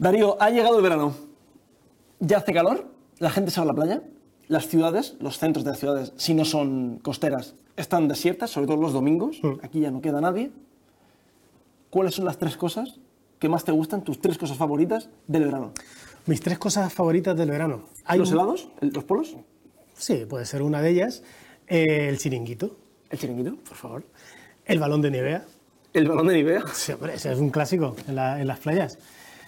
Darío, ha llegado el verano. Ya hace calor, la gente se va a la playa, las ciudades, los centros de las ciudades, si no son costeras, están desiertas, sobre todo los domingos. Mm. Aquí ya no queda nadie. ¿Cuáles son las tres cosas que más te gustan, tus tres cosas favoritas del verano? Mis tres cosas favoritas del verano. Hay ¿Los un- helados? ¿El- ¿Los polos? Sí, puede ser una de ellas. Eh, el chiringuito, ¿El chiringuito? por favor. El balón de Nivea. ¿El balón de Nivea? Sí, hombre, ese es un clásico en, la- en las playas.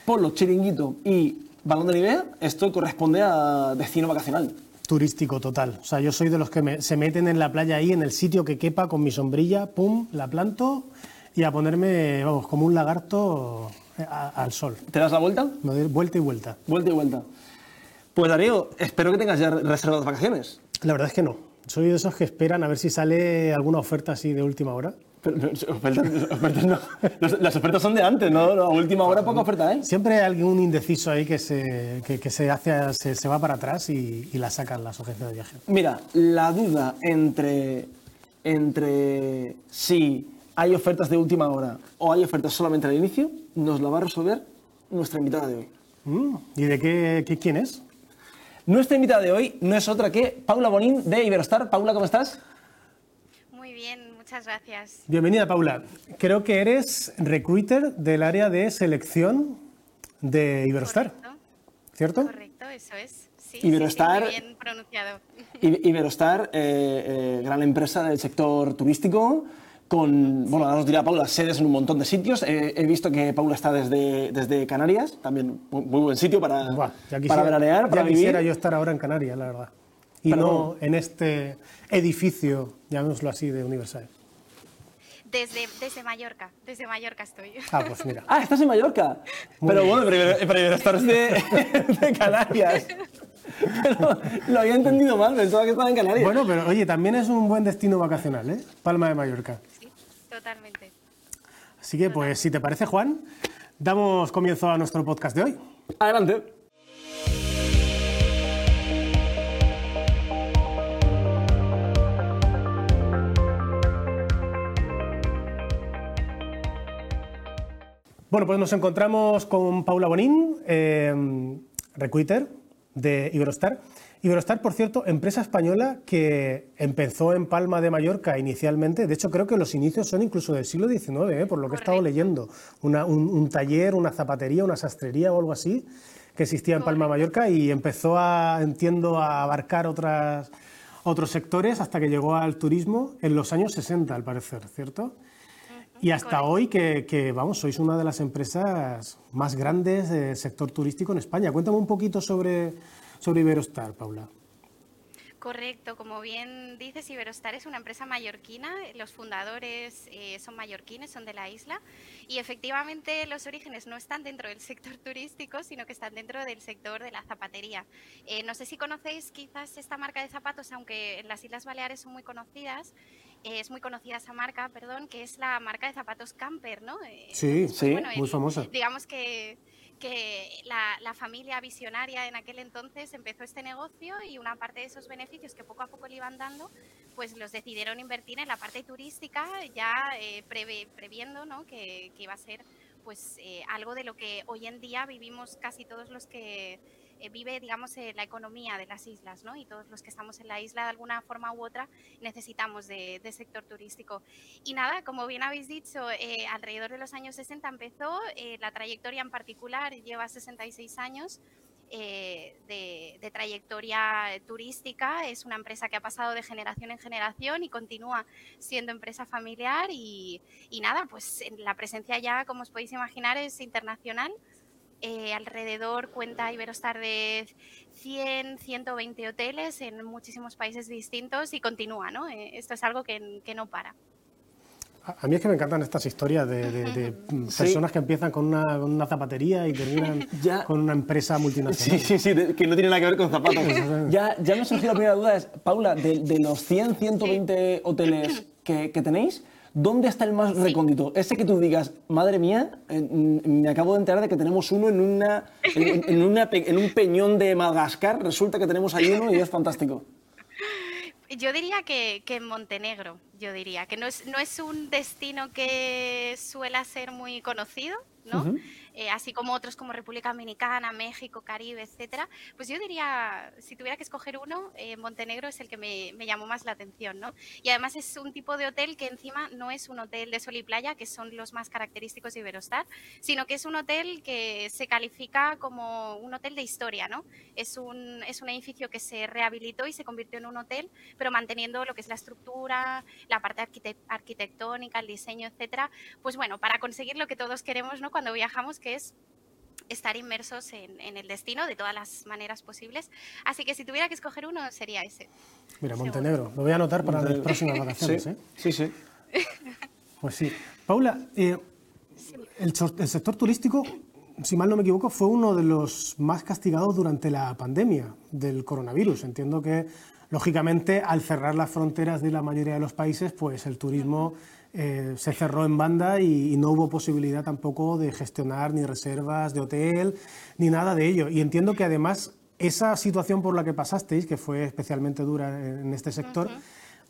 Polo, chiringuito y balón de Nivea, esto corresponde a destino vacacional. Turístico total. O sea, yo soy de los que me- se meten en la playa ahí, en el sitio que quepa, con mi sombrilla, pum, la planto y a ponerme, vamos, como un lagarto eh, a- al sol. ¿Te das la vuelta? Me doy vuelta y vuelta. Vuelta y vuelta. Pues Darío, espero que tengas ya reservadas vacaciones. La verdad es que no. Soy de esos que esperan a ver si sale alguna oferta así de última hora. Pero, ofertas, ofertas no. Las ofertas son de antes, ¿no? A última hora poca oferta, ¿eh? Siempre hay algún indeciso ahí que se, que, que se, hace, se, se va para atrás y, y la sacan las agencias de viaje. Mira, la duda entre, entre si hay ofertas de última hora o hay ofertas solamente al inicio, nos la va a resolver nuestra invitada de hoy. Mm, ¿Y de qué, qué- quién es? Nuestra invitada de hoy no es otra que Paula Bonín de Iberostar. Paula, ¿cómo estás? Muy bien, muchas gracias. Bienvenida, Paula. Creo que eres recruiter del área de selección de Iberostar, Correcto, ¿cierto? correcto, eso es. Sí, Iberostar- sí, sí, muy bien pronunciado. Iberostar, eh, eh, gran empresa del sector turístico, con, bueno, ahora nos dirá Paula, sedes en un montón de sitios. Eh, he visto que Paula está desde, desde Canarias, también muy, buen sitio para, Buah, ya para quisiera, veranear, ya para vivir. quisiera yo estar ahora en Canarias, la verdad. Y no en este edificio, llamémoslo así, de Universal. Desde, desde Mallorca, desde Mallorca estoy. Ah, pues mira. Ah, estás en Mallorca. pero bueno, pero, pero Iberostar es de, de Canarias. Pero lo había entendido mal, pensaba que estaba en Canarias. Bueno, pero oye, también es un buen destino vacacional, ¿eh? Palma de Mallorca. Sí, totalmente. Así que, pues, si te parece, Juan, damos comienzo a nuestro podcast de hoy. Adelante. Bueno, pues nos encontramos con Paula Bonín, eh, recruiter de Iberostar. Iberostar, por cierto, empresa española que empezó en Palma de Mallorca inicialmente. De hecho, creo que los inicios son incluso del siglo XIX, eh, por lo que he estado leyendo. Una- un, un taller, una zapatería, una sastrería o algo así que existía en Palma de Mallorca y empezó a, entiendo, a abarcar otras, otros sectores hasta que llegó al turismo en los años 60, al parecer, ¿cierto? Y hasta hoy que, que, vamos, sois una de las empresas más grandes del sector turístico en España. Cuéntame un poquito sobre, sobre Iberostar, Paula. Correcto, como bien dices, Iberostar es una empresa mallorquina, los fundadores eh, son mallorquines, son de la isla y efectivamente los orígenes no están dentro del sector turístico, sino que están dentro del sector de la zapatería. Eh, no sé si conocéis quizás esta marca de zapatos, aunque en las Islas Baleares son muy conocidas, es muy conocida esa marca, perdón, que es la marca de zapatos Camper, ¿no? Eh, Sí, Sí, muy famosa. Digamos que, que la, la familia visionaria en aquel entonces empezó este negocio y una parte de esos beneficios que poco a poco le iban dando, pues los decidieron invertir en la parte turística, ya eh, preve- previendo ¿no? que, que iba a ser pues eh, algo de lo que hoy en día vivimos casi todos los que eh, vive, digamos, eh, la economía de las islas, ¿no? Y todos los que estamos en la isla de alguna forma u otra necesitamos de, sector turístico. Y nada, como bien habéis dicho, eh, alrededor de los años 60 empezó, eh, la trayectoria en particular lleva 66 años. eh, de, trayectoria turística, es una empresa que ha pasado de generación en generación y continúa siendo empresa familiar y, y nada, pues la presencia ya, como os podéis imaginar, es internacional. Eh, alrededor cuenta Iberostar de 100, 120 hoteles en muchísimos países distintos y continúa, ¿no? Eh, esto es algo que, que no para. A mí es que me encantan estas historias de, de- de, mm, personas que empiezan con una, zapatería y terminan Ya. con una empresa Sí, multinacional. sí, sí, de- que no tiene nada que ver con zapatos. ya, ya me surgió la primera duda, es, Paula, de, de los 100, 120 hoteles que, que tenéis, ¿dónde está el más recóndito? Ese que tú digas, madre mía, me acabo de enterar de que tenemos uno en, una, en, en una pe- en un peñón de Madagascar, resulta que tenemos ahí uno y es fantástico. Yo diría que, que en Montenegro. yo diría, que no es, no es un destino que suele ser muy conocido, ¿no? Eh, así como otros como República Dominicana, México, Caribe, etcétera, pues yo diría, si tuviera que escoger uno, eh, Montenegro es el que me, llamó más la atención, ¿no? Y además es un tipo de hotel que encima no es un hotel de sol y playa, que son los más característicos de Iberostar, sino que es un hotel que se califica como un hotel de historia, ¿no? Es un, es un edificio que se rehabilitó y se convirtió en un hotel, pero manteniendo lo que es la estructura, la parte arquitectónica, el diseño, etcétera. Pues bueno, para conseguir lo que todos queremos, ¿no? Cuando viajamos, que es estar inmersos en, el destino de todas las maneras posibles. Así que si tuviera que escoger uno, sería ese. Mira, Montenegro, lo voy a anotar para las próximas vacaciones. Sí, ¿eh? sí, sí. Pues sí. Paula, eh, el, sector turístico, si mal no me equivoco, fue uno de los más castigados durante la pandemia del coronavirus. Entiendo que, lógicamente, al cerrar las fronteras de la mayoría de los países, pues el turismo eh, se cerró en banda y, no hubo posibilidad tampoco de gestionar ni reservas de hotel ni nada de ello. Y entiendo que además esa situación por la que pasasteis, que fue especialmente dura en este sector,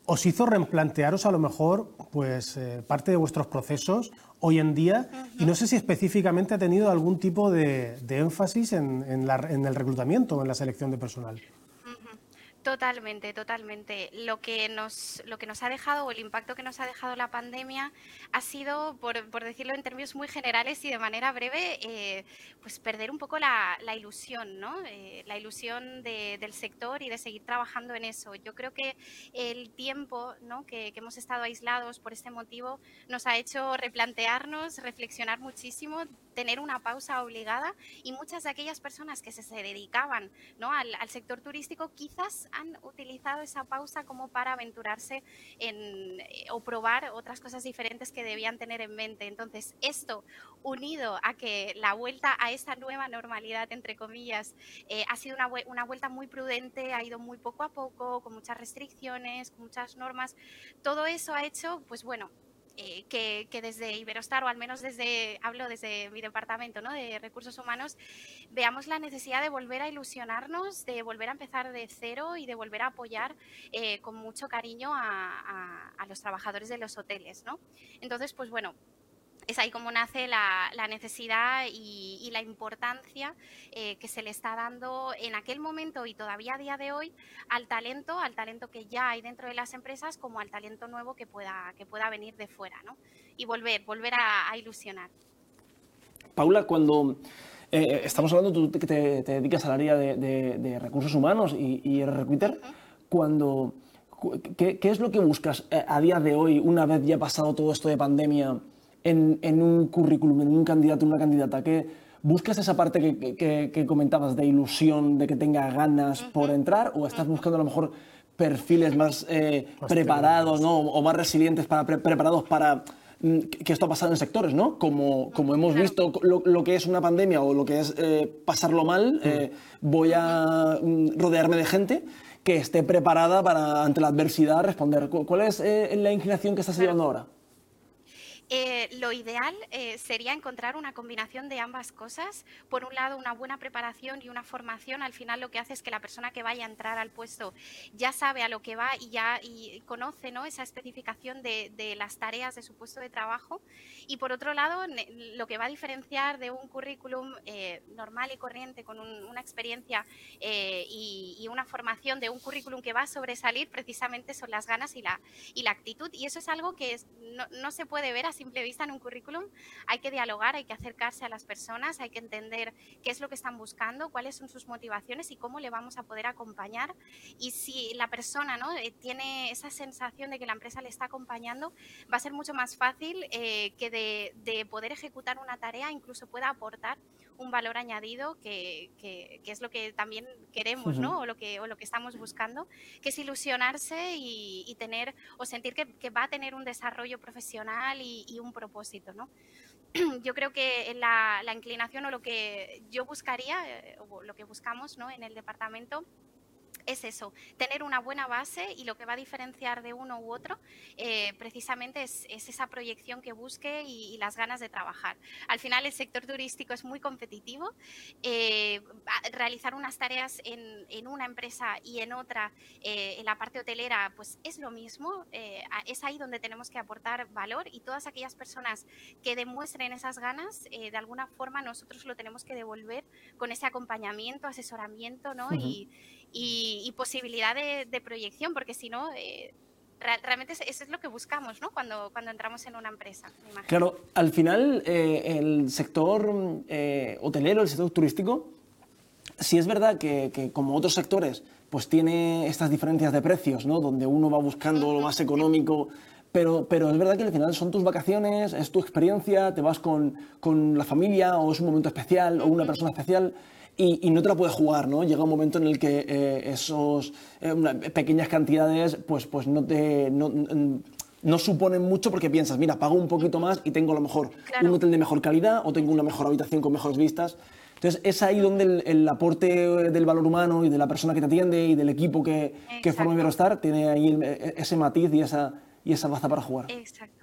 os hizo replantearos a lo mejor pues, eh, parte de vuestros procesos hoy en día y no sé si específicamente ha tenido algún tipo de, énfasis en, en el reclutamiento o en la selección de personal. Totalmente, totalmente. Lo que nos, lo que nos ha dejado o el impacto que nos ha dejado la pandemia ha sido, por, decirlo en términos muy generales y de manera breve, eh, pues perder un poco la, ilusión, ¿no? Eh, la ilusión del sector y de seguir trabajando en eso. Yo creo que el tiempo ¿no? que, que hemos estado aislados por este motivo nos ha hecho replantearnos, reflexionar muchísimo, tener una pausa obligada y muchas de aquellas personas que se, dedicaban ¿no? al, sector turístico quizás han utilizado esa pausa como para aventurarse en, eh, o probar otras cosas diferentes que debían tener en mente. Entonces, esto unido a que la vuelta a esta nueva normalidad, entre comillas, eh, ha sido una, una vuelta muy prudente, ha ido muy poco a poco, con muchas restricciones, con muchas normas, todo eso ha hecho, pues bueno, eh, que, desde Iberostar, o al menos desde, hablo desde mi departamento ¿no? de recursos humanos, veamos la necesidad de volver a ilusionarnos, de volver a empezar de cero y de volver a apoyar eh, con mucho cariño a, a, los trabajadores de los hoteles. ¿no? Entonces, pues bueno, es ahí como nace la, necesidad y, la importancia eh, que se le está dando en aquel momento y todavía a día de hoy al talento, al talento que ya hay dentro de las empresas como al talento nuevo que pueda, que pueda venir de fuera, ¿no? Y volver, volver a, ilusionar. Paula, cuando eh, estamos hablando, tú que te, dedicas al área de, recursos humanos y, y recruiter, cuando... ¿qué, ¿Qué es lo que buscas eh, a día de hoy, una vez ya pasado todo esto de pandemia? En, un currículum, en un candidato, en una candidata? que ¿Buscas esa parte que, comentabas de ilusión, de que tenga ganas por entrar o estás buscando a lo mejor perfiles más, eh, preparados ¿no? o más resilientes, para, preparados para mm, que esto ha pasado en sectores, ¿no? Como, como hemos visto lo, que es una pandemia o lo que es eh, pasarlo mal, eh, voy a mm, rodearme de gente que esté preparada para ante la adversidad responder. ¿Cuál es la inclinación que estás llevando ahora? Eh, lo ideal eh, sería encontrar una combinación de ambas cosas. Por un lado, una buena preparación y una formación. Al final lo que hace es que la persona que vaya a entrar al puesto ya sabe a lo que va y ya y conoce ¿no? esa especificación de, las tareas de su puesto de trabajo. Y por otro lado, lo que va a diferenciar de un currículum eh, normal y corriente con una experiencia y, una formación de un currículum que va a sobresalir precisamente son las ganas y la, y la actitud. Y eso es algo que no, no se puede ver simple vista en un currículum, hay que dialogar, hay que acercarse a las personas, hay que entender qué es lo que están buscando, cuáles son sus motivaciones y cómo le vamos a poder acompañar. Y si la persona ¿no? Eh, tiene esa sensación de que la empresa le está acompañando, va a ser mucho más fácil eh, que de, de poder ejecutar una tarea, incluso pueda aportar un valor añadido que, que, es lo que también queremos, ¿no? O lo que, o lo que estamos buscando, que es ilusionarse y, tener o sentir que, va a tener un desarrollo profesional y, un propósito, ¿no? Yo creo que la, la, inclinación o lo que yo buscaría, eh, o lo que buscamos ¿no? en el departamento, es eso, tener una buena base y lo que va a diferenciar de uno u otro eh, precisamente es, esa proyección que busque y, las ganas de trabajar. Al final el sector turístico es muy competitivo, eh, realizar unas tareas en, en, una empresa y en otra, eh, en la parte hotelera, pues es lo mismo, es ahí donde tenemos que aportar valor y todas aquellas personas que demuestren esas ganas, de alguna forma nosotros lo tenemos que devolver con ese acompañamiento, asesoramiento ¿no? y, y, posibilidad de, proyección, porque si no, eh, realmente eso es lo que buscamos ¿no? cuando, cuando entramos en una empresa. Claro, al final eh, el sector eh, hotelero, el sector turístico, si es verdad que, como otros sectores, pues tiene estas diferencias de precios, ¿no? donde uno va buscando lo más económico. Pero, pero, es verdad que al final son tus vacaciones, es tu experiencia, te vas con, con la familia o es un momento especial o una persona especial y, no te la puedes jugar, ¿no? Llega un momento en el que eh, esos eh, pequeñas cantidades pues, pues no te... No, suponen mucho porque piensas, mira, pago un poquito más y tengo a lo mejor un hotel de mejor calidad o tengo una mejor habitación con mejores vistas. Entonces, es ahí donde el, aporte del valor humano y de la persona que te atiende y del equipo que, que forma Iberostar tiene ahí ese matiz y esa, y esa baza para jugar. Exacto.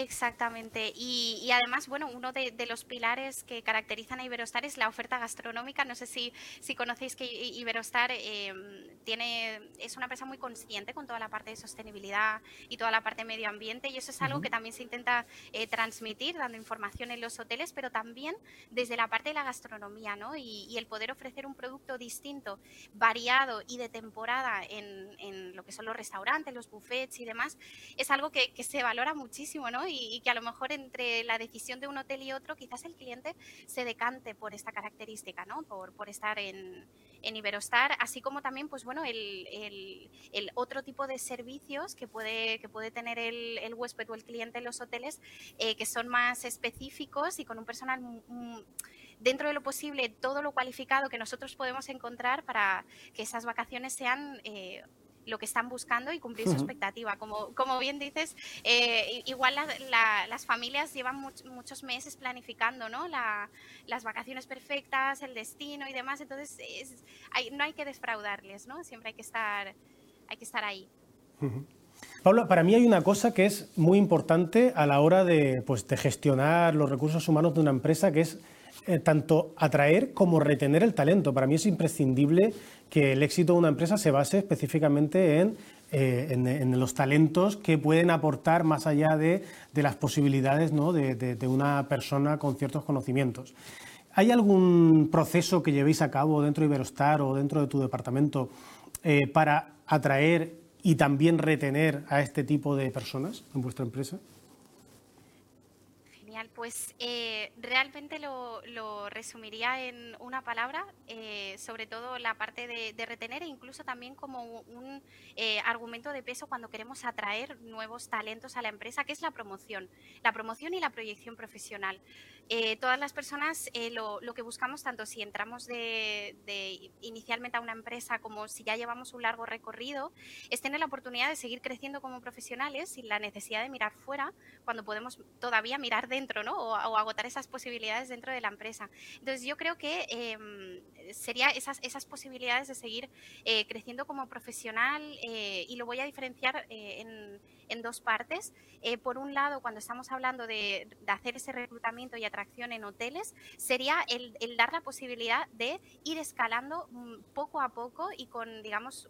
Exactamente. Y, además, bueno, uno de, los pilares que caracterizan a Iberostar es la oferta gastronómica. No sé si, si conocéis que Iberostar em, tiene, es una empresa muy consciente con toda la parte de sostenibilidad y toda la parte de medio ambiente. Y eso es algo que también se intenta eh, transmitir, dando información en los hoteles, pero también desde la parte de la gastronomía, ¿no? Y, el poder ofrecer un producto distinto, variado y de temporada en, en, lo que son los restaurantes, los buffets y demás, es algo que, que se valora muchísimo, ¿no? Y, que a lo mejor entre la decisión de un hotel y otro, quizás el cliente se decante por esta característica, ¿no? Por, por estar en, en, Iberostar, así como también, pues bueno, el, el, otro tipo de servicios que puede, que puede tener el, el huésped o el cliente en los hoteles, eh, que son más específicos y con un personal dentro de lo posible todo lo cualificado que nosotros podemos encontrar para que esas vacaciones sean eh, lo que están buscando y cumplir su expectativa. Como, como bien dices, eh, igual las familias llevan muchos meses planificando ¿no? las vacaciones perfectas, el destino y demás, entonces no hay que defraudarles, ¿no? siempre hay que estar, hay que estar ahí. Pablo, para mí hay una cosa que es muy importante a la hora de, pues, de gestionar los recursos humanos de una empresa, que es eh, tanto atraer como retener el talento. Para mí es imprescindible que el éxito de una empresa se base específicamente en, eh, los talentos que pueden aportar más allá de, las posibilidades de, una persona con ciertos conocimientos. ¿Hay algún proceso que llevéis a cabo dentro de Iberostar o dentro de tu departamento eh, para atraer y también retener a este tipo de personas en vuestra empresa? Pues eh, realmente lo, resumiría en una palabra, eh, sobre todo la parte de, retener e incluso también como un eh, argumento de peso cuando queremos atraer nuevos talentos a la empresa, que es la promoción, la promoción y la proyección profesional. todas las personas lo, que buscamos, tanto si entramos de, inicialmente a una empresa como si ya llevamos un largo recorrido, es tener la oportunidad de seguir creciendo como profesionales sin la necesidad de mirar fuera cuando podemos todavía mirar dentro, O, agotar esas posibilidades dentro de la empresa. Entonces yo creo que eh, sería esas, esas posibilidades de seguir eh, creciendo como profesional eh, y lo voy a diferenciar en en dos partes. Eh, por un lado, cuando estamos hablando de, hacer ese reclutamiento y atracción en hoteles, sería el, dar la posibilidad de ir escalando mm, poco a poco y con, digamos,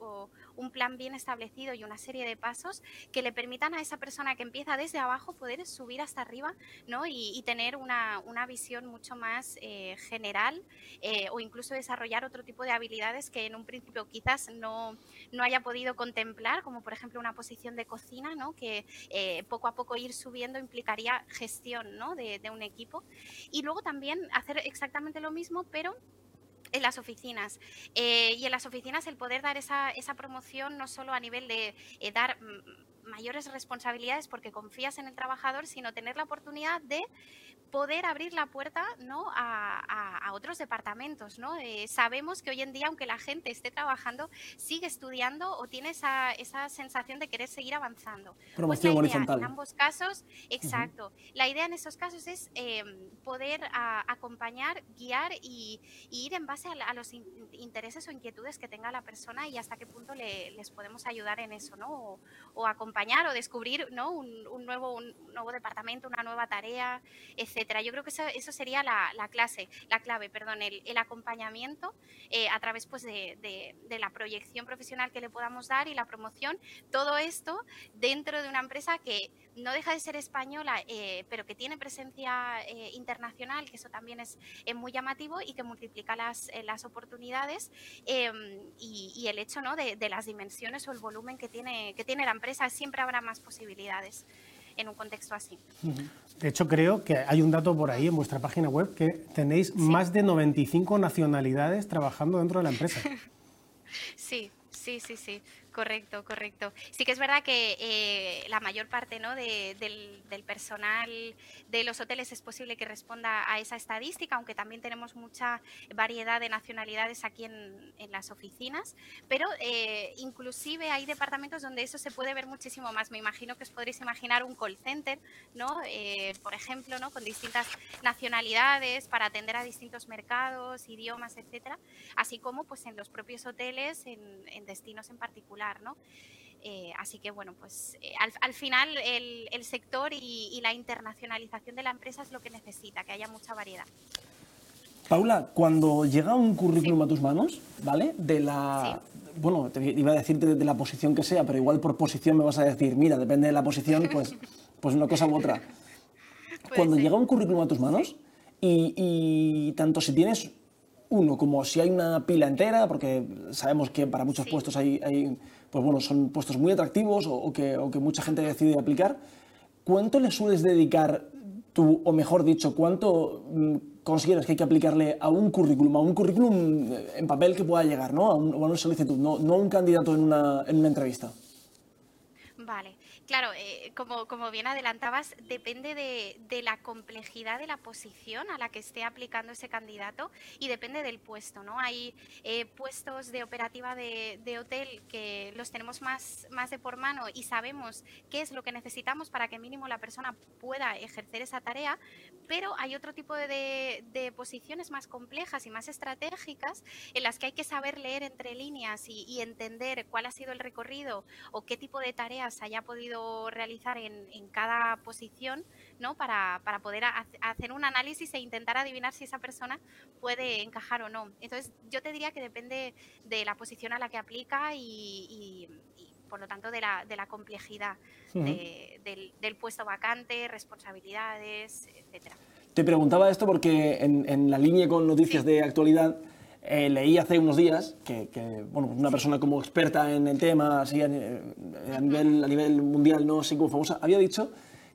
un plan bien establecido y una serie de pasos que le permitan a esa persona que empieza desde abajo poder subir hasta arriba ¿no? y, tener una, visión mucho más eh, general eh, o incluso desarrollar otro tipo de habilidades que en un principio quizás no, no haya podido contemplar, como por ejemplo una posición de cocina, ¿no? Que eh, poco a poco ir subiendo implicaría gestión ¿no? de, un equipo. Y luego también hacer exactamente lo mismo, pero en las oficinas. Eh, y en las oficinas el poder dar esa, esa promoción no solo a nivel de eh, dar mm, mayores responsabilidades porque confías en el trabajador, sino tener la oportunidad de poder abrir la puerta ¿no? a, otros departamentos, ¿no? sabemos que hoy en día, aunque la gente esté trabajando, sigue estudiando o tiene esa, esa sensación de querer seguir avanzando. Pues Promoción horizontal. En ambos casos, exacto. La idea en esos casos es poder acompañar, guiar y, ir en base a, los intereses o inquietudes que tenga la persona y hasta qué punto les podemos ayudar en eso, ¿no? O, acompañar o descubrir, ¿no? Un, nuevo, un nuevo departamento, una nueva tarea, etcétera. Yo creo que eso, sería la, clase, la clave, perdón, el, acompañamiento eh, a través pues, de, la proyección profesional que le podamos dar y la promoción. Todo esto dentro de una empresa que no deja de ser española, eh, pero que tiene presencia eh, internacional, que eso también es, muy llamativo y que multiplica las, las oportunidades em, y, el hecho ¿no? de, de, las dimensiones o el volumen que tiene, que tiene la empresa, siempre habrá más posibilidades en un contexto así. De hecho, creo que hay un dato por ahí en vuestra página web que tenéis más de 95 nacionalidades trabajando dentro de la empresa. sí, sí, sí, sí. Correcto, correcto. Sí que es verdad que eh, la mayor parte ¿no? del, personal de los hoteles es posible que responda a esa estadística, aunque también tenemos mucha variedad de nacionalidades aquí en, las oficinas, pero eh, inclusive hay departamentos donde eso se puede ver muchísimo más. Me imagino que os podréis imaginar un call center, ¿no? Eh, por ejemplo, ¿no? con distintas nacionalidades para atender a distintos mercados, idiomas, etcétera, así como pues en los propios hoteles en destinos en particular. Eh, así que bueno, pues eh, al, final el, sector y, la internacionalización de la empresa es lo que necesita, que haya mucha variedad. Paula, cuando llega un currículum a tus manos, ¿vale? De la, bueno, te iba a decirte de, la posición que sea, pero igual por posición me vas a decir, mira, depende de la posición, pues, pues una cosa u otra. Cuando llega un currículum a tus manos y tanto si tienes uno, como si hay una pila entera, porque sabemos que para muchos puestos hay, pues bueno, son puestos muy atractivos o, que, mucha gente decide aplicar. ¿Cuánto le sueles dedicar tú, o mejor dicho, cuánto mm, consideras que hay que aplicarle a un currículum, a un currículum en papel que pueda llegar, ¿no? A, una solicitud, no, no a un candidato en una, en una entrevista? Vale. Claro, eh, como, como, bien adelantabas, depende de, la complejidad de la posición a la que esté aplicando ese candidato y depende del puesto, ¿no? Hay eh, puestos de operativa de, hotel que los tenemos más, más de por mano y sabemos qué es lo que necesitamos para que mínimo la persona pueda ejercer esa tarea, pero hay otro tipo de, posiciones más complejas y más estratégicas en las que hay que saber leer entre líneas y entender cuál ha sido el recorrido o qué tipo de tareas haya podido realizar en, cada posición, ¿no? Para, poder hacer un análisis e intentar adivinar si esa persona puede encajar o no. Entonces, yo te diría que depende de la posición a la que aplica y, por lo tanto, de la, de la complejidad del, puesto vacante, responsabilidades, etcétera. Te preguntaba esto porque en, la línea con noticias de actualidad eh, leí hace unos días que, bueno, una persona como experta en el tema, así a, nivel, a nivel mundial, no sé cómo famosa, había dicho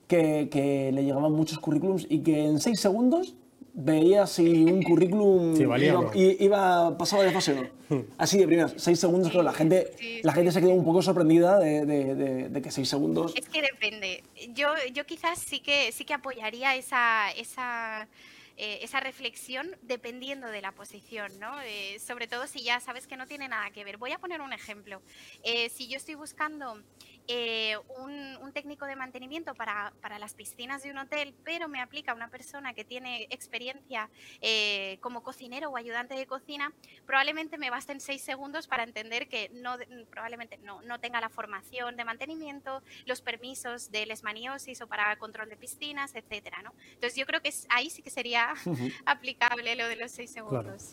que, que, le llegaban muchos currículums y que en seis segundos veía si un currículum iba, iba, pasaba de fase o no. Hmm. Así de primeras, seis segundos, pero la gente, la gente se quedó un poco sorprendida de, de, de, que seis segundos... Es que depende. Yo, yo quizás sí que, sí que apoyaría esa... esa eh, esa reflexión dependiendo de la posición, ¿no? Eh, sobre todo si ya sabes que no tiene nada que ver. Voy a poner un ejemplo. Eh, si yo estoy buscando eh, un, técnico de mantenimiento para, las piscinas de un hotel, pero me aplica una persona que tiene experiencia eh, como cocinero o ayudante de cocina, probablemente me basten seis segundos para entender que no, probablemente no, no tenga la formación de mantenimiento, los permisos de lesmaniosis o para control de piscinas, etcétera, ¿no? Entonces yo creo que ahí sí que sería aplicable lo de los seis segundos.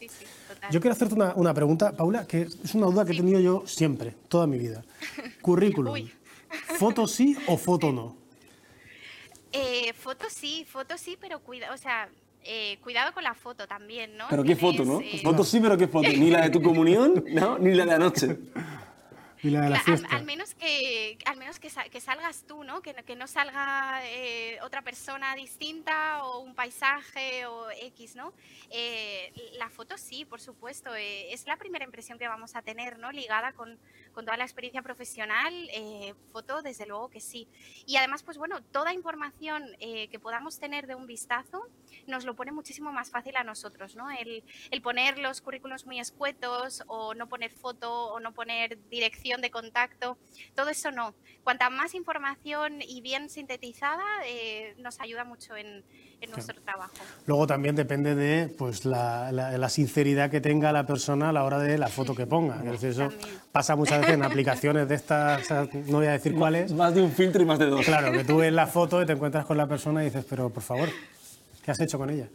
Yo quiero hacerte una, una, pregunta, Paula, que es una duda que he tenido yo siempre, toda mi vida. Currículum. ¿Foto sí o foto no? Eh, foto sí, foto sí, pero cuida, o sea, eh, cuidado con la foto también, ¿no? Pero qué foto, ¿no? Eh, foto sí, pero qué foto. Ni la de tu comunión, ¿no? Ni la de anoche. Al, menos que, al menos que, salgas tú, ¿no? Que, que no salga eh, otra persona distinta o un paisaje o X, ¿no? Eh, la foto sí, por supuesto. Eh, es la primera impresión que vamos a tener, ¿no? Ligada con, con toda la experiencia profesional. foto, desde luego que sí. Y además, pues bueno, toda información que podamos tener de un vistazo nos lo pone muchísimo más fácil a nosotros, ¿no? El, el poner los currículos muy escuetos o no poner foto o no poner dirección de contacto, todo eso no. Cuanta más información y bien sintetizada, eh, nos ayuda mucho en, en nuestro trabajo. Luego también depende de pues, la, la, sinceridad que tenga la persona a la hora de la foto que ponga. eso pasa muchas en aplicaciones de estas, no voy a decir cuáles. Más de un filtro y más de dos. Claro, que tú ves la foto y te encuentras con la persona y dices, pero por favor, ¿Qué has hecho con ella?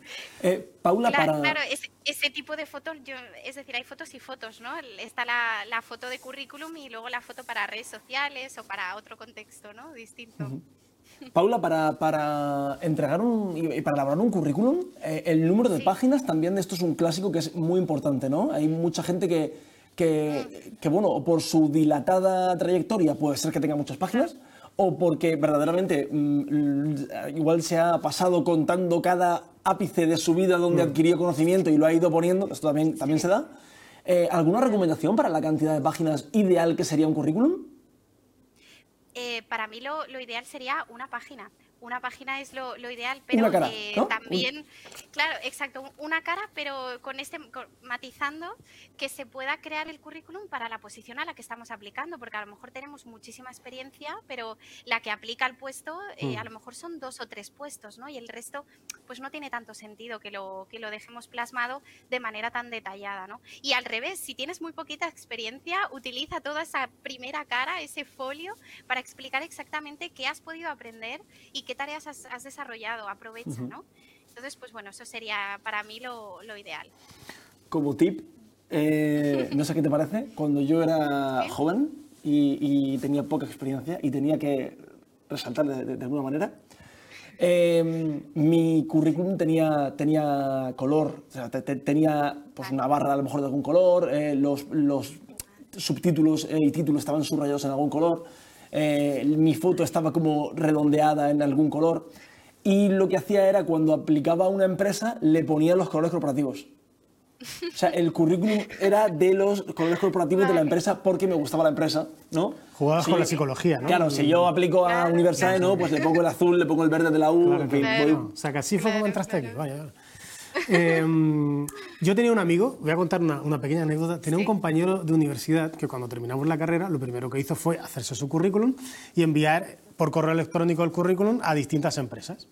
Eh, Paula, claro, para... Claro, ese, tipo de fotos, yo, es decir, hay fotos y fotos, ¿no? Está la, la, foto de currículum y luego la foto para redes sociales o para otro contexto, ¿no? Distinto. Paula, para, para, entregar un, y para elaborar un currículum, eh, el número de páginas también de esto es un clásico que es muy importante, ¿no? Hay mucha gente que, que, que, bueno, por su dilatada trayectoria puede ser que tenga muchas páginas, o porque verdaderamente mm, igual se ha pasado contando cada ápice de su vida donde mm. adquirió conocimiento y lo ha ido poniendo, esto también, también se da. Eh, ¿Alguna recomendación para la cantidad de páginas ideal que sería un currículum? Eh, para mí lo, ideal sería una página una página es lo, ideal, pero eh, también, claro, exacto, una cara, pero con este matizando que se pueda crear el currículum para la posición a la que estamos aplicando, porque a lo mejor tenemos muchísima experiencia, pero la que aplica al puesto eh, a mm. lo mejor son dos o tres puestos, ¿no? Y el resto, pues no tiene tanto sentido que lo, que lo dejemos plasmado de manera tan detallada, ¿no? Y al revés, si tienes muy poquita experiencia, utiliza toda esa primera cara, ese folio, para explicar exactamente qué has podido aprender y qué tareas has, desarrollado, aprovecha, ¿no? Entonces, pues bueno, eso sería para mí lo, ideal. Como tip, eh, no sé qué te parece, cuando yo era joven y, tenía poca experiencia y tenía que resaltar de, alguna manera, em, mi currículum tenía, tenía color, o sea, tenía pues, una barra a lo mejor de algún color, eh, los, los, subtítulos y títulos estaban subrayados en algún color. Eh, mi foto estaba como redondeada en algún color y lo que hacía era cuando aplicaba a una empresa le ponía los colores corporativos. O sea, el currículum era de los colores corporativos de la empresa porque me gustaba la empresa, ¿no? Jugabas con la psicología, ¿no? Claro, si yo aplico a Universal, ¿no? Pues le pongo el azul, le pongo el verde de la U, en fin. Voy... O sea, que así fue como entraste aquí, vaya. Em, yo tenía un amigo, voy a contar una, pequeña anécdota, tenía un compañero de universidad que cuando terminamos la carrera lo primero que hizo fue hacerse su currículum y enviar por correo electrónico el currículum a distintas empresas.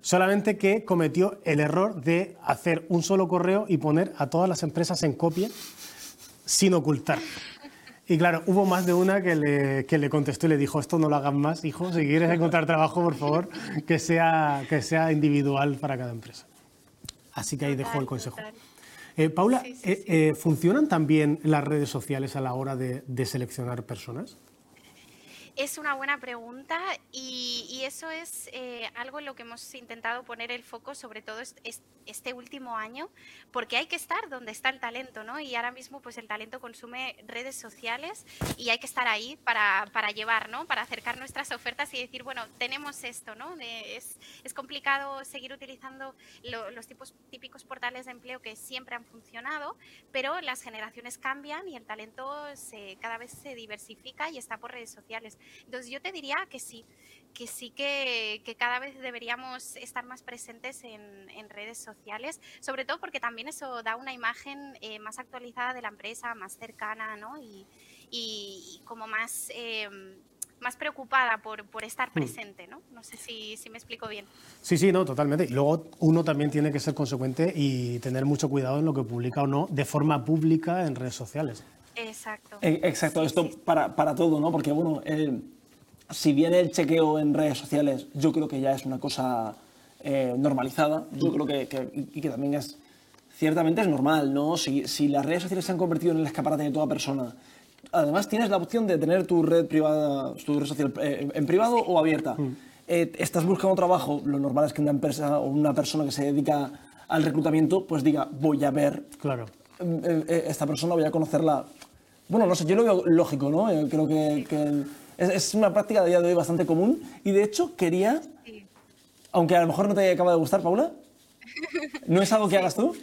Solamente que cometió el error de hacer un solo correo y poner a todas las empresas en copia sin ocultar. Y claro, hubo más de una que le, que le, contestó y le dijo, esto no lo hagas más, hijo, si quieres encontrar trabajo, por favor, que sea, que sea individual para cada empresa. Así que ahí dejo el consejo. Eh, Paula, eh, eh, ¿funcionan también las redes sociales a la hora de seleccionar personas? Es una buena pregunta y, eso es eh, algo en lo que hemos intentado poner el foco, sobre todo este último año, porque hay que estar donde está el talento, ¿no? Y ahora mismo, pues el talento consume redes sociales y hay que estar ahí para, para llevar, ¿no? Para acercar nuestras ofertas y decir, bueno, tenemos esto, ¿no? es, es, complicado seguir utilizando los tipos, típicos portales de empleo que siempre han funcionado, pero las generaciones cambian y el talento cada vez se diversifica y está por redes sociales. Entonces yo te diría que sí, que sí que, cada vez deberíamos estar más presentes en, redes sociales, sobre todo porque también eso da una imagen eh, más actualizada de la empresa, más cercana, ¿no? Y, como más... Eh, más preocupada por, por estar hmm. presente, ¿no? No sé si, si, me explico bien. Sí, sí, no, totalmente. Y luego uno también tiene que ser consecuente y tener mucho cuidado en lo que publica o no de forma pública en redes sociales. Exacto. Eh, exacto, esto Para, para, todo, ¿no? Porque, bueno, eh, si bien el chequeo en redes sociales yo creo que ya es una cosa eh, normalizada, yo creo que, y que también es, ciertamente es normal, ¿no? Si, si, las redes sociales se han convertido en el escaparate de toda persona, además tienes la opción de tener tu red privada, tu red social en privado o abierta. Mm. estás buscando trabajo, lo normal es que una empresa o una persona que se dedica al reclutamiento, pues diga, voy a ver claro. Esta persona, voy a conocerla bueno, no sé, yo lo veo lógico, ¿no? Eh, creo que, es, una práctica de día de hoy bastante común. Y de hecho, quería, aunque a lo mejor no te acaba de gustar, Paula, ¿no es algo que hagas tú?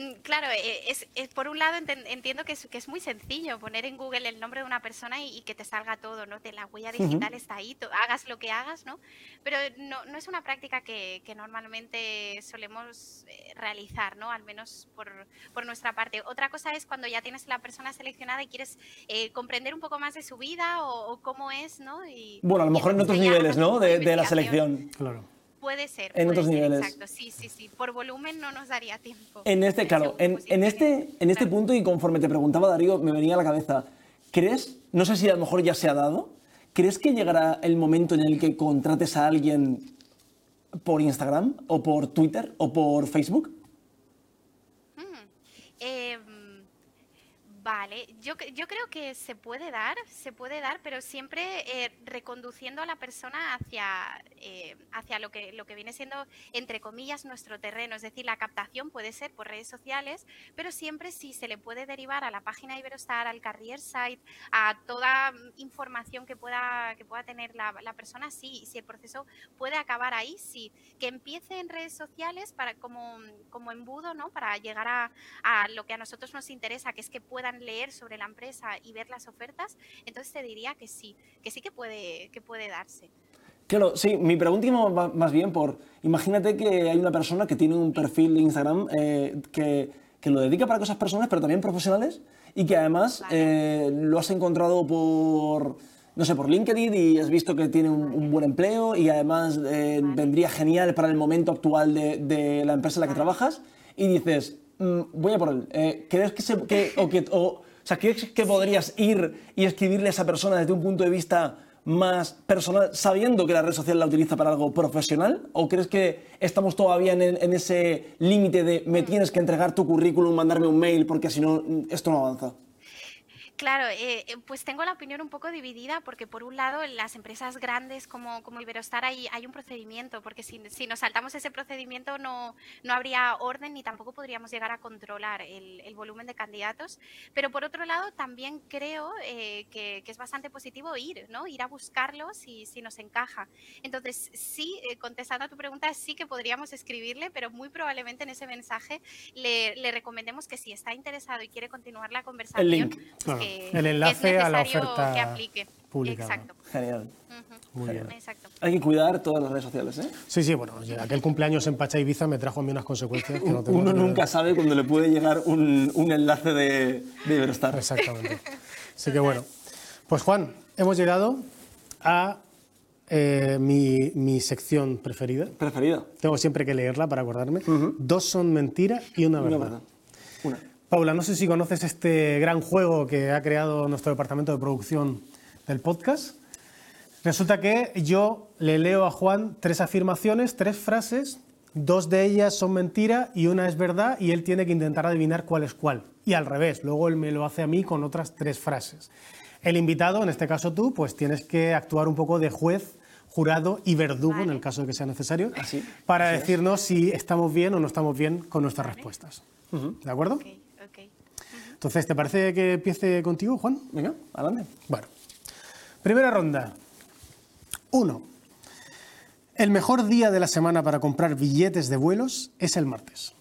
Mm, claro, eh, es, por un lado entiendo que es, que es, muy sencillo poner en Google el nombre de una persona y, que te salga todo, ¿no? De la huella digital está ahí, hagas lo que hagas, ¿no? Pero no, no es una práctica que, que normalmente solemos eh, realizar, ¿no? Al menos por, por, nuestra parte. Otra cosa es cuando ya tienes la persona seleccionada y quieres eh, comprender un poco más de su vida o, cómo es, ¿no? Y, bueno, a lo mejor en otros niveles, ¿no? De, de la selección. Claro. Puede ser. En otros niveles. Exacto, sí, sí, sí. Por volumen no nos daría tiempo. En este, claro, en, en este, en este punto y conforme te preguntaba Darío, me venía a la cabeza, ¿crees, no sé si a lo mejor ya se ha dado, ¿crees que llegará el momento en el que contrates a alguien por Instagram o por Twitter o por Facebook? Vale, yo, creo que se puede dar, se puede dar, pero siempre eh, reconduciendo a la persona hacia, eh, hacia lo, que, lo que viene siendo, entre comillas, nuestro terreno. Es decir, la captación puede ser por redes sociales, pero siempre sí se le puede derivar a la página Iberostar, al career site, a toda información que pueda, que pueda tener la, la persona, sí. Si el proceso puede acabar ahí, sí. Que empiece en redes sociales para, como, como embudo, ¿no? Para llegar a, a lo que a nosotros nos interesa, que es que puedan leer sobre la empresa y ver las ofertas, entonces te diría que sí, que sí que puede, que puede darse. Claro, sí, mi pregunta iba más bien por, imagínate que hay una persona que tiene un perfil de Instagram eh, que, que, lo dedica para cosas personales, pero también profesionales, y que además eh, lo has encontrado por, no sé, por LinkedIn y has visto que tiene un, buen empleo y además eh, vendría genial para el momento actual de, de la empresa en la que trabajas, y dices, Mm, voy a por él. Eh, ¿Crees que, que, o que o, sea, ¿crees que podrías ir y escribirle a esa persona desde un punto de vista más personal, sabiendo que la red social la utiliza para algo profesional? ¿O crees que estamos todavía en, en ese límite de me tienes que entregar tu currículum, mandarme un mail, porque si no, esto no avanza? Claro, eh, eh, pues tengo la opinión un poco dividida porque por un lado en las empresas grandes como, como Iberostar hay, hay un procedimiento, porque si, si, nos saltamos ese procedimiento no, no habría orden ni tampoco podríamos llegar a controlar el, el volumen de candidatos. Pero por otro lado también creo eh, que, que, es bastante positivo ir, ¿no? Ir a buscarlos si, si nos encaja. Entonces sí, contestando a tu pregunta, sí que podríamos escribirle, pero muy probablemente en ese mensaje le, le recomendemos que si está interesado y quiere continuar la conversación, el link. Pues el enlace a la oferta que aplique. pública. Exacto. Genial. Muy bien. Exacto. Hay que cuidar todas las redes sociales, ¿eh? Sí, sí, bueno, aquel cumpleaños en Pacha Ibiza me trajo a mí unas consecuencias que no tengo Uno nunca sabe cuándo le puede llegar un, un enlace de, de Iberostar. Exactamente. Así que bueno, pues Juan, hemos llegado a eh, mi, mi, sección preferida. Preferida. Tengo siempre que leerla para acordarme. Dos son mentira y una verdad. Una verdad. Una. Paula, no sé si conoces este gran juego que ha creado nuestro departamento de producción del podcast. Resulta que yo le leo a Juan tres afirmaciones, tres frases, dos de ellas son mentira y una es verdad y él tiene que intentar adivinar cuál es cuál. Y al revés, luego él me lo hace a mí con otras tres frases. El invitado, en este caso tú, pues tienes que actuar un poco de juez, jurado y verdugo, en el caso de que sea necesario, Así. para decirnos si estamos bien o no estamos bien con nuestras respuestas. ¿De acuerdo? Entonces, ¿te parece que empiece contigo, Juan? Venga, adelante. Bueno, primera ronda. Uno. El mejor día de la semana para comprar billetes de vuelos es el martes.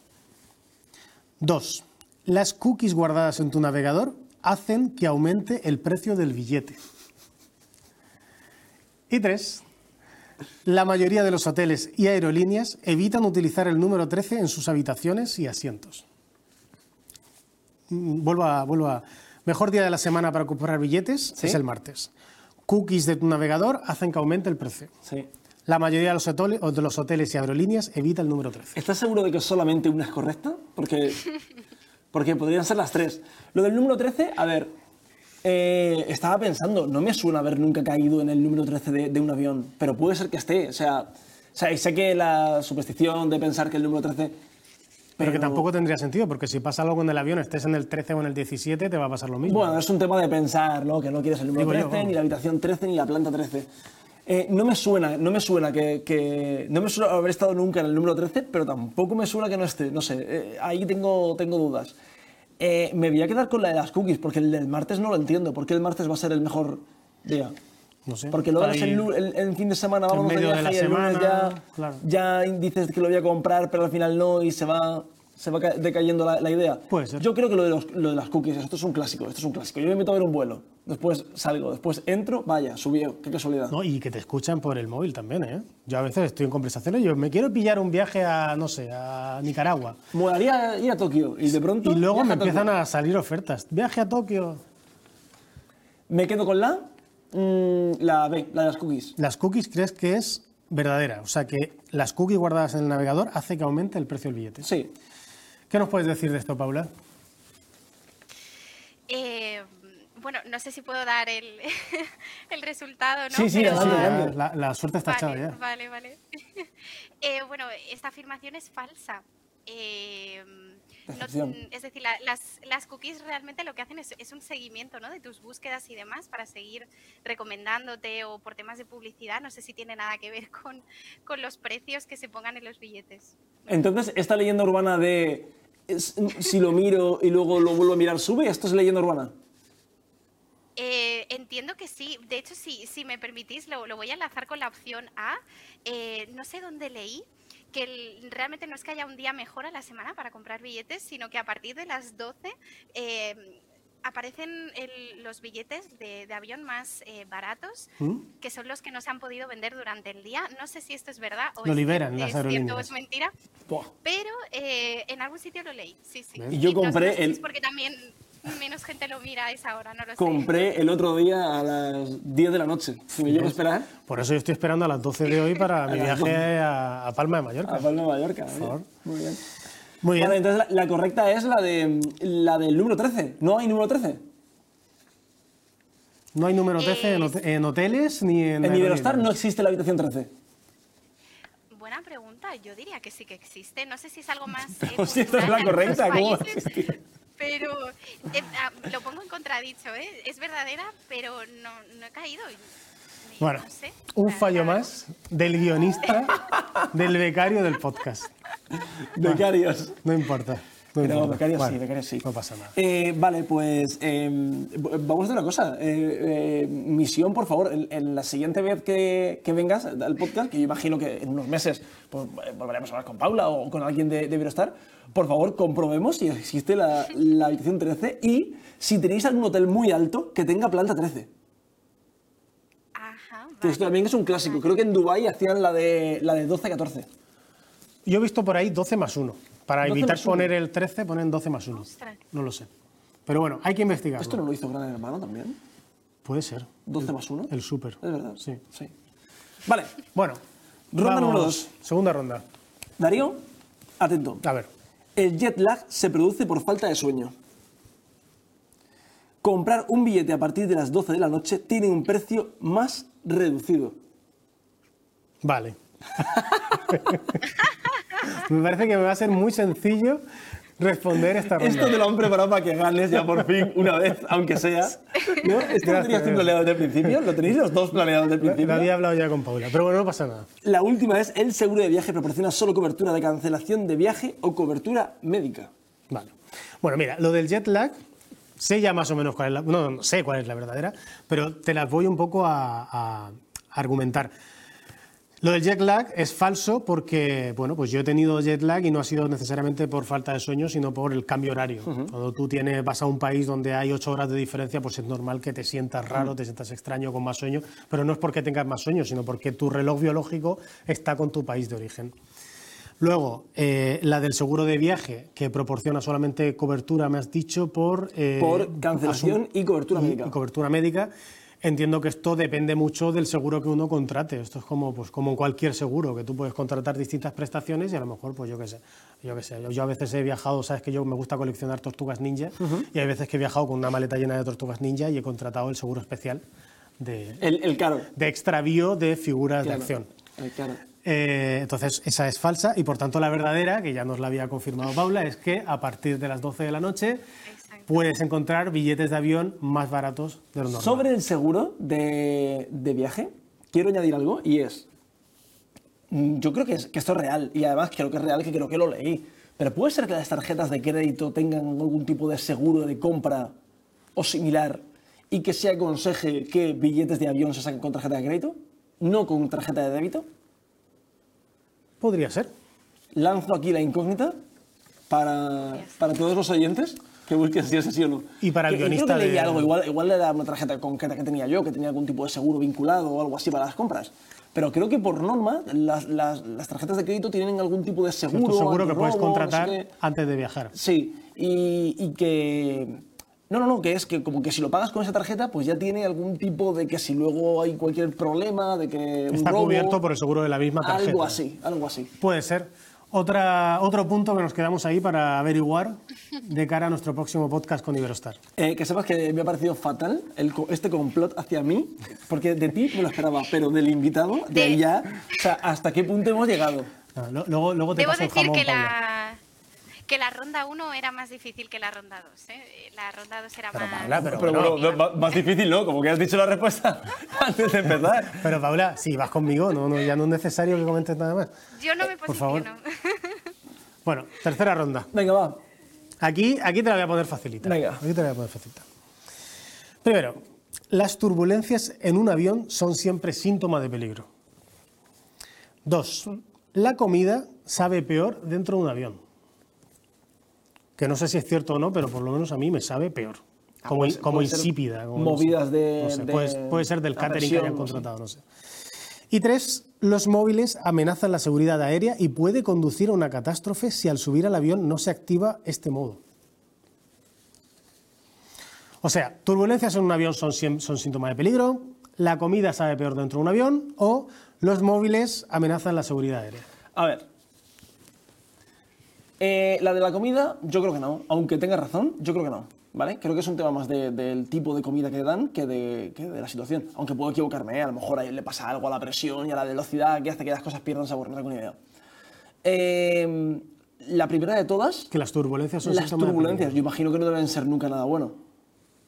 Dos. Las cookies guardadas en tu navegador hacen que aumente el precio del billete. Y tres. La mayoría de los hoteles y aerolíneas evitan utilizar el número 13 en sus habitaciones y asientos. Mm, vuelvo a, Mejor día de la semana para comprar billetes es el martes. Cookies de tu navegador hacen que aumente el precio. Sí. La mayoría de los, hoteles, de los hoteles y aerolíneas evita el número 13. ¿Estás seguro de que solamente una es correcta? Porque, porque podrían ser las tres. Lo del número 13, a ver, eh, estaba pensando, no me suena haber nunca caído en el número 13 de, de, un avión, pero puede ser que esté. O sea, o sea, y sé que la superstición de pensar que el número 13 pero, que tampoco tendría sentido, porque si pasa algo con el avión, estés en el 13 o en el 17, te va a pasar lo mismo. Bueno, es un tema de pensar, ¿no? Que no quieres el número 13, ni la habitación 13, ni la planta 13. Eh, no me suena, no me suena que, No me suena haber estado nunca en el número 13, pero tampoco me suena que no esté. No sé, eh, ahí tengo, tengo dudas. Eh, me voy a quedar con la de las cookies, porque el del martes no lo entiendo. ¿Por qué el martes va a ser el mejor día? No sé. Porque luego es el, el, fin de semana, vamos a viaje y el lunes ya, ya dices que lo voy a comprar, pero al final no y se va... se va ca- decayendo la, la idea. Puede ser. Yo creo que lo de, los- lo de las cookies, esto es un clásico, esto es un clásico. Yo me meto a ver un vuelo, después salgo, después entro, vaya, subió, qué casualidad. No, y que te escuchan por el móvil también, ¿eh? Yo a veces estoy en conversaciones y yo me quiero pillar un viaje a, no sé, a Nicaragua. Molaría ir a Tokio y de pronto... Y luego me a empiezan a salir ofertas. Viaje a Tokio. Me quedo con la... mm, la B, la de las cookies. Las cookies crees que es verdadera. O sea, que las cookies guardadas en el navegador hace que aumente el precio del billete. Sí. ¿Qué nos puedes decir de esto, Paula? Eh, bueno, no sé si puedo dar el, el resultado, ¿no? Sí, sí, Pero- adelante, la, la suerte está echada Vale, ya. vale, vale. Eh, bueno, esta afirmación es falsa. Eh, no- es decir, la- las, las cookies realmente lo que hacen es, es un seguimiento ¿no? de tus búsquedas y demás para seguir recomendándote o por temas de publicidad. No sé si tiene nada que ver con, con los precios que se pongan en los billetes. Entonces, esta leyenda urbana de es- si lo miro y luego lo vuelvo a mirar, sube, esto es leyenda urbana. Eh, entiendo que sí. De hecho, si, si me permitís, lo, lo voy a enlazar con la opción A. Eh, no sé dónde leí que el- realmente no es que haya un día mejor a la semana para comprar billetes, sino que a partir de las 12 eh, aparecen el- los billetes de, de avión más eh, baratos, ¿Mm? que son los que no se han podido vender durante el día. No sé si esto es verdad o Lo es, liberan cier- las es cierto o aerolíneas. es mentira, pero eh, en algún sitio lo leí. Sí, sí. Y yo no- no compré sé si el- es porque también menos gente lo mira a esa hora, no lo sé. Compré el otro día a las 10 de la noche. Si me llevo a esperar, Por eso yo estoy esperando a las 12 de hoy para mi viaje a, a Palma de Mallorca. a Palma de Mallorca. oye. favor. Muy bien. Muy bien. Vale, entonces la, la correcta es la, de, la del número 13. ¿No hay número 13? No hay número 13 en, Eh, hote- en hoteles ni en. En Iberostar no existe la habitación 13. Buena pregunta, yo diría que sí que existe. No sé si es algo más. Pero eh, si esta es la en correcta, ¿cómo va a existir? Pero eh, ah, lo pongo en contradicho, ¿eh? Es verdadera, pero no, no he caído. Bueno, no sé. un fallo más del guionista, del becario del podcast. Becarios. No importa. No, No, importa. becarios sí, Bueno, becarios sí. No pasa nada. Eh, vale, pues eh, vamos a hacer una cosa. Eh, eh, misión, por favor, en, en la siguiente vez que, que vengas al podcast, que yo imagino que en unos meses pues, volveremos a hablar con Paula o con alguien de, de Virostar, por favor, comprobemos si existe la, la habitación 13 y si tenéis algún hotel muy alto que tenga planta 13. Ajá, Que esto también es un clásico. Creo que en Dubái hacían la de, la de 12-14. Yo he visto por ahí 12 más 1. Para 12 evitar poner el 13, ponen 12 más 1. Ostras. No lo sé. Pero bueno, hay que investigarlo. ¿Esto no lo hizo Gran Hermano también? Puede ser. 12 más 1. El súper. Es verdad. Sí. sí. Vale, Bueno. Ronda vamos- número dos. Segunda ronda. Darío, atento. A ver. El jet lag se produce por falta de sueño. Comprar un billete a partir de las 12 de la noche tiene un precio más reducido. Vale. me parece que me va a ser muy sencillo responder esta ronda. Esto te lo han preparado para que ganes ya por fin una vez, aunque sea. ¿No? ¿Esto lo tenías tú planeado desde el principio? ¿Lo tenéis los dos planeados desde el Lo principio? había hablado ya con Paula, pero bueno, no pasa nada. La última es, el seguro de viaje proporciona solo cobertura de cancelación de viaje o cobertura médica. Vale. Bueno, mira, lo del jet lag, sé ya más o menos cuál es la. No, no sé cuál es la verdadera, pero te las voy un poco a, a argumentar. Lo del jet lag es falso porque, bueno, pues yo he tenido jet lag y no ha sido necesariamente por falta de sueño, sino por el cambio horario. Cuando tú tienes, vas a un país donde hay ocho horas de diferencia, pues es normal que te sientas raro, te sientas extraño con más sueño, pero no es porque tengas más sueño, sino porque tu reloj biológico está con tu país de origen. Luego, eh, la del seguro de viaje, que proporciona solamente cobertura, me has dicho, por... eh, Por cancelación asum- y cobertura médica. y cobertura médica. Entiendo que esto depende mucho del seguro que uno contrate. Esto es como, pues, como en cualquier seguro, que tú puedes contratar distintas prestaciones y a lo mejor, pues yo qué sé, yo qué sé. Yo, yo a veces he viajado, sabes que yo me gusta coleccionar tortugas ninja y hay veces que he viajado con una maleta llena de tortugas ninja y he contratado el seguro especial de, El, el caro. de extravío de figuras Claro. de acción. El caro. Eh, entonces, esa es falsa y por tanto la verdadera, que ya nos la había confirmado Paula, es que a partir de las 12 de la noche. Puedes encontrar billetes de avión más baratos de lo normal. Sobre el seguro de, de viaje, quiero añadir algo y es. mm, Yo creo que, es- que esto es real y además creo que es real que creo que lo leí. Pero puede ser que las tarjetas de crédito tengan algún tipo de seguro de compra o similar y que se aconseje que billetes de avión se saquen con tarjeta de crédito, no con tarjeta de débito. Podría ser. Lanzo aquí la incógnita. para, para todos los oyentes que busquen si es así o no. Y para el Que- creo guionista que leí de- algo, igual, igual era una tarjeta concreta que tenía yo, que tenía algún tipo de seguro vinculado o algo así para las compras. Pero creo que por norma las, las- las tarjetas de crédito tienen algún tipo de seguro. Cierto seguro que puedes antirrobo, no sé contratar antes de viajar. Sí, y, y que... No, no, no, que es que como que si lo pagas con esa tarjeta, pues ya tiene algún tipo de que si luego hay cualquier problema, de que un Está robo, cubierto por el seguro de la misma tarjeta. Algo así, algo así. Puede ser. Otra, otro punto que nos quedamos ahí para averiguar de cara a nuestro próximo podcast con Iberostar. Eh, que sepas que me ha parecido fatal el co- este complot hacia mí, porque de ti me lo esperaba, pero del invitado, de ahí ya, o sea, ¿hasta qué punto hemos llegado? Ah, lo- Luego, luego te Debo paso el decir jamón, que Paula. la, que la ronda 1 era más difícil que la ronda 2. ¿eh? La ronda 2 era más... Paula, pero Pero bueno. bueno, más, más difícil, ¿no? Como que has dicho la respuesta antes de empezar. Pero Paula, si vas conmigo, no, no, ya no es necesario que comentes nada más. Yo no me por favor. posiciono. Bueno, tercera ronda. Venga, va. Aquí, aquí te la voy a poner facilita. Venga. Aquí te la voy a poner facilita. Primero, las turbulencias en un avión son siempre síntoma de peligro. Dos, la comida sabe peor dentro de un avión. Que no sé si es cierto o no, pero por lo menos a mí me sabe peor. Ah, Como, como insípida. como no movidas sé. de- No sé, de puede, puede ser del catering que hayan contratado, no sé. Y tres, los móviles amenazan la seguridad aérea y puede conducir a una catástrofe si al subir al avión no se activa este modo. O sea, turbulencias en un avión son, son síntoma de peligro, la comida sabe peor dentro de un avión o los móviles amenazan la seguridad aérea. A ver. Eh, la de la comida, yo creo que no. Aunque tenga razón, yo creo que no. ¿Vale? Creo que es un tema más de- del tipo de comida que dan que de, que de la situación. Aunque puedo equivocarme, ¿eh? A lo mejor ahí le pasa algo a la presión y a la velocidad que hace que las cosas pierdan sabor, no tengo ni idea. Eh, la primera de todas, Que las turbulencias son las turbulencias. Yo imagino que no deben ser nunca nada bueno.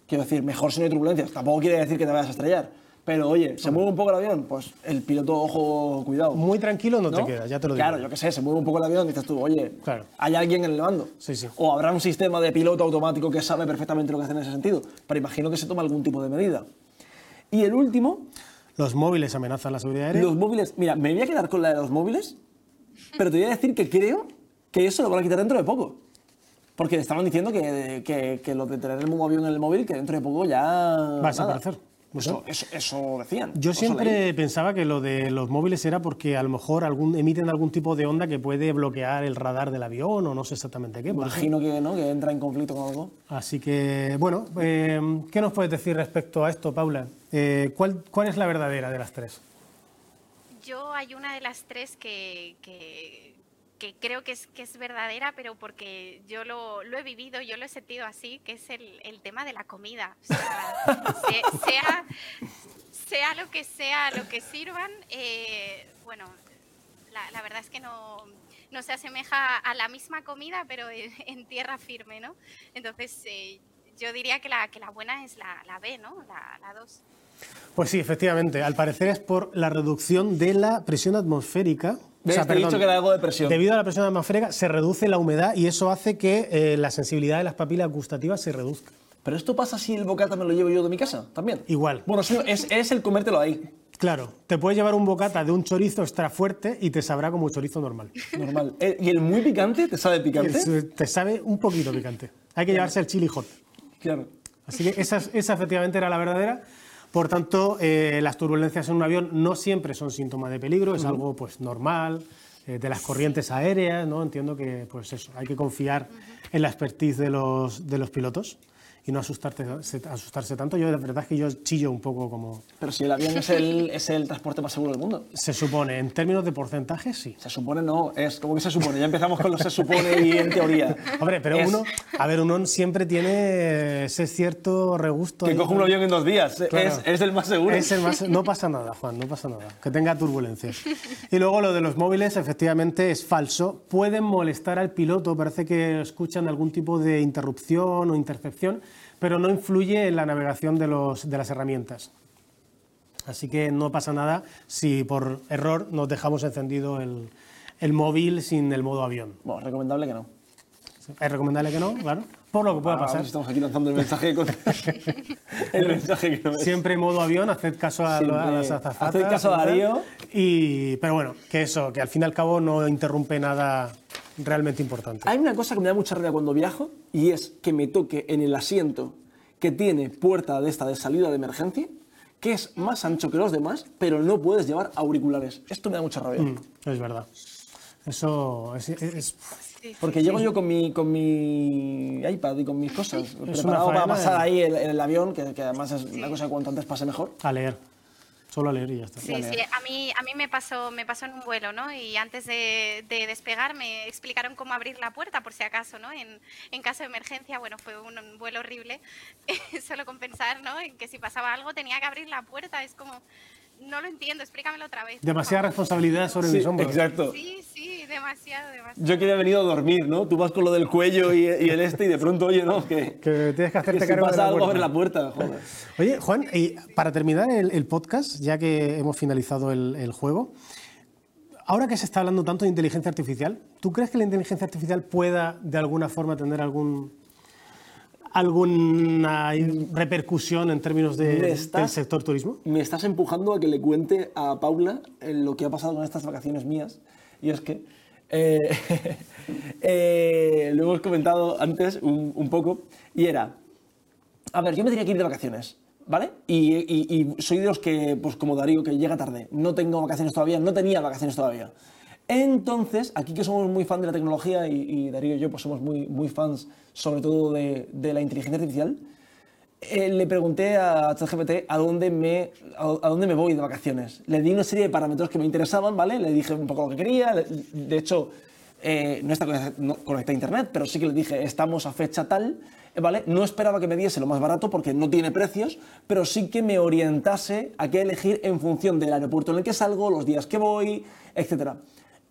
Quiero decir, mejor si no hay turbulencias. Tampoco quiere decir que te vayas a estrellar. Pero oye, ¿se mueve un poco el avión? Pues el piloto, ojo, cuidado. Muy tranquilo no, te ¿no? quedas, ya te lo digo. Claro, yo qué sé, se mueve un poco el avión y dices tú, oye, Claro. hay alguien en el mando. Sí, sí. O habrá un sistema de piloto automático que sabe perfectamente lo que hace en ese sentido. Pero imagino que se toma algún tipo de medida. Y el último, Los móviles amenazan la seguridad aérea. los móviles. Mira, me voy a quedar con la de los móviles, pero te voy a decir que creo que eso lo van a quitar dentro de poco. Porque estaban diciendo que, que, que lo de tener el avión en el móvil, que dentro de poco ya. Va a desaparecer. Sé. Eso, eso, eso decían. Yo siempre pensaba que lo de los móviles era porque a lo mejor algún, emiten algún tipo de onda que puede bloquear el radar del avión o no sé exactamente qué. Imagino que, ¿no? que entra en conflicto con algo. Así que, bueno, eh, ¿qué nos puedes decir respecto a esto, Paula? Eh, ¿cuál, ¿Cuál es la verdadera de las tres? Yo hay una de las tres que, que, que creo que es, que es verdadera, pero porque yo lo, lo he vivido, yo lo he sentido así, que es el, el tema de la comida. Sea, se- sea, lo que sea, lo que sirvan, eh, bueno, la, la verdad es que no, no se asemeja a la misma comida, pero en, tierra firme, ¿no? Entonces, eh, yo diría que la, que la buena es la, la B, ¿no? La, la 2. Pues sí, efectivamente. Al parecer es por la reducción de la presión atmosférica. ¿Ves? Te he dicho que era algo de presión. Debido a la presión atmosférica se reduce la humedad y eso hace que eh, la sensibilidad de las papilas gustativas se reduzca. Pero esto pasa si el bocata me lo llevo yo de mi casa, también. Igual. Bueno, sí, es, es el comértelo ahí, Claro, te puedes llevar un bocata de un chorizo extra fuerte y te sabrá como chorizo normal. normal. Eh, ¿Y el muy picante te sabe picante? Es- te sabe un poquito picante. Hay que llevarse el chili hot. Claro. Así que esa, esa efectivamente era la verdadera. Por tanto, eh, las turbulencias en un avión no siempre son síntoma de peligro, es algo pues normal, eh, de las corrientes aéreas, ¿no? Entiendo que pues eso, hay que confiar en la expertise de los, de los pilotos y no asustarte, se- asustarse tanto. Yo, la verdad es que yo chillo un poco como... Pero si el avión es el, es el transporte más seguro del mundo. Se supone, en términos de porcentaje, sí. Se supone no, es como que se supone. Ya empezamos con lo se supone y en teoría. Hombre, pero Es uno, a ver, uno siempre tiene ese cierto regusto. Que coge un avión en dos días. Claro. Es, es el más seguro. Es el más- no pasa nada, Juan, no pasa nada. Que tenga turbulencias. Y luego lo de los móviles, efectivamente, es falso. Pueden molestar al piloto, parece que escuchan algún tipo de interrupción o intercepción, pero no influye en la navegación de, los, de las herramientas. Así que no pasa nada si por error nos dejamos encendido el, el móvil sin el modo avión. Bueno, recomendable que no. Es recomendable que no, claro, por lo que pueda pasar. Estamos aquí lanzando el mensaje. con- el mensaje que no es. Siempre modo avión, haced caso a, las azafatas. Haced caso a. Darío. Y, pero bueno, que eso, que al fin y al cabo no interrumpe nada realmente importante. Hay una cosa que me da mucha rabia cuando viajo y es que me toque en el asiento que tiene puerta de esta de salida de emergencia, que es más ancho que los demás, pero no puedes llevar auriculares. Esto me da mucha rabia. Mm, es verdad. Eso es, es- Porque llego yo con mi, con mi iPad y con mis cosas una preparado para pasar de- ahí en, el avión, que, que además es una cosa que cuanto antes pase mejor. a leer. Solo a leer y ya está. Sí, sí, a mí, a mí me, pasó, me pasó en un vuelo, ¿no? Y antes de, de despegar me explicaron cómo abrir la puerta, por si acaso, ¿no? En, en caso de emergencia, bueno, fue un, un vuelo horrible, solo con pensar, ¿no? En que si pasaba algo tenía que abrir la puerta, es como, no lo entiendo, explícamelo otra vez. Demasiada responsabilidad sobre Sí, mis hombros. exacto. Sí, demasiado, demasiado. Yo quería venido a dormir, ¿no? Tú vas con lo del cuello y, y el este y de pronto, oye, no, que, Que tienes que hacerte que si cargo de pasa la algo, puerta. abre la puerta. Joder. Oye, Juan, y para terminar el, el podcast, ya que hemos finalizado el, el juego, ahora que se está hablando tanto de inteligencia artificial, ¿tú crees que la inteligencia artificial pueda de alguna forma tener algún alguna repercusión en términos de- Me del estás- sector turismo? Me estás empujando a que le cuente a Paula eh, lo que ha pasado con estas vacaciones mías. Y es que eh, eh, lo hemos comentado antes un, poco. Y era, a ver, yo me tenía que ir de vacaciones, ¿vale? Y, soy de los que, pues como Darío, que llega tarde. No tengo vacaciones todavía, no tenía vacaciones todavía. Entonces, aquí que somos muy fan de la tecnología y, Darío y yo pues somos muy, muy fans sobre todo de la inteligencia artificial, eh, le pregunté a ChatGPT a dónde, me, a, dónde me voy de vacaciones. Le di una serie de parámetros que me interesaban, ¿vale? Le dije un poco lo que quería. De hecho, eh, no está conectada a internet, pero sí que le dije, estamos a fecha tal, ¿vale? No esperaba que me diese lo más barato porque no tiene precios, pero sí que me orientase a qué elegir en función del aeropuerto en el que salgo, los días que voy, etc.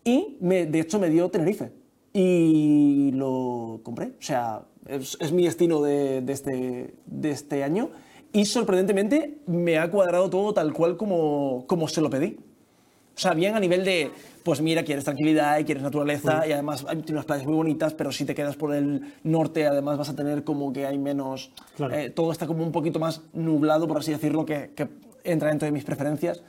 Y de hecho me dio Tenerife y lo compré. O sea, es, es mi destino de, de este, de este año y sorprendentemente me ha cuadrado todo tal cual como, como se lo pedí. O sea, bien a nivel de, pues mira, quieres tranquilidad y quieres naturaleza y además hay tiene unas playas muy bonitas, pero si te quedas por el norte además vas a tener como que hay menos, Claro. eh, todo está como un poquito más nublado, por así decirlo, que, que entra dentro de mis preferencias.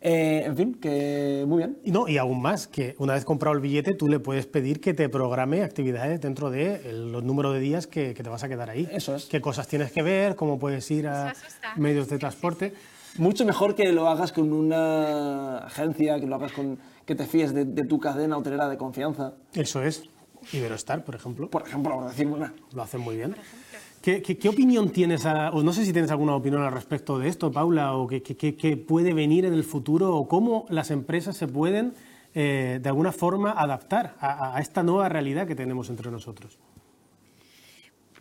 Eh, en fin, que muy bien. Y no, y aún más, que una vez comprado el billete, tú le puedes pedir que te programe actividades dentro de el- los números de días que, que te vas a quedar ahí. Eso es. Qué cosas tienes que ver, cómo puedes ir a medios de transporte. Mucho mejor que lo hagas con una agencia, que lo hagas con que te fíes de, de tu cadena hotelera de confianza. Eso es. Iberostar, por ejemplo, Por ejemplo, por decir una. lo hacen muy bien. ¿Qué, opinión tienes, o no sé si tienes alguna opinión al respecto de esto, Paula, o qué, puede venir en el futuro, o cómo las empresas se pueden, eh, de alguna forma, adaptar a esta nueva realidad que tenemos entre nosotros?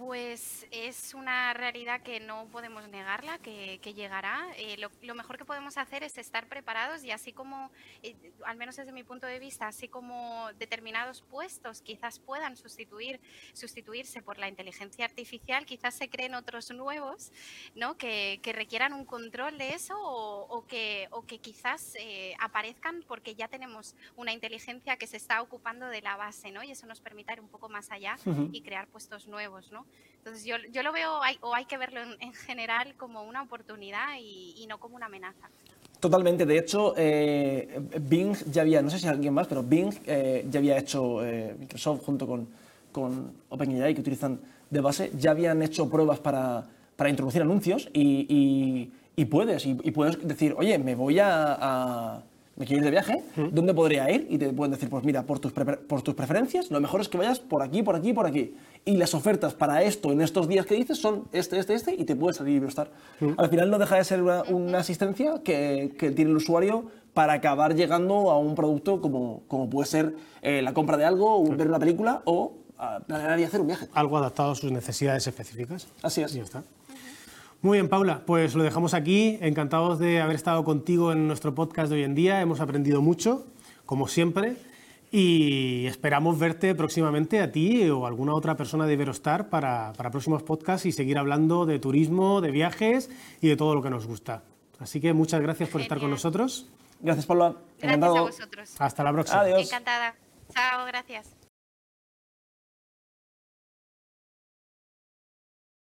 Pues es una realidad que no podemos negarla, que, que llegará. Eh, lo, lo mejor que podemos hacer es estar preparados y así como, eh, al menos desde mi punto de vista, así como determinados puestos quizás puedan sustituir, sustituirse por la inteligencia artificial, quizás se creen otros nuevos ¿no? que, que requieran un control de eso o, o que, o que quizás eh, aparezcan porque ya tenemos una inteligencia que se está ocupando de la base ¿no? y eso nos permite ir un poco más allá y crear puestos nuevos. ¿no? Entonces yo, yo lo veo, o hay que verlo en, en general como una oportunidad y, no como una amenaza. Totalmente. De hecho, eh, Bing ya había, no sé si alguien más, pero Bing eh, ya había hecho, eh, Microsoft junto con, con OpenAI, que utilizan de base, ya habían hecho pruebas para, para introducir anuncios y, y- puedes, y, puedes decir, oye, me voy a- me quiero ir de viaje, ¿dónde podría ir? Y te pueden decir, pues mira, por tus, por tus preferencias, lo mejor es que vayas por aquí, por aquí, por aquí. Y las ofertas para esto en estos días que dices son este, este, este, y te puede salir Iberostar. Al final no deja de ser una, una asistencia que, que tiene el usuario para acabar llegando a un producto como, como puede ser eh, la compra de algo, o ver una película o ah, planear y hacer un viaje. Algo adaptado a sus necesidades específicas. Así es. Y ya está. Muy bien, Paula, pues lo dejamos aquí. Encantados de haber estado contigo en nuestro podcast de hoy en día. Hemos aprendido mucho, como siempre, y esperamos verte próximamente a ti o alguna otra persona de Iberostar para, para próximos podcasts y seguir hablando de turismo, de viajes y de todo lo que nos gusta. Así que muchas gracias por estar con nosotros. Gracias, Paula. Gracias Encantado. a vosotros. Hasta la próxima. Adiós. Encantada. Chao, gracias.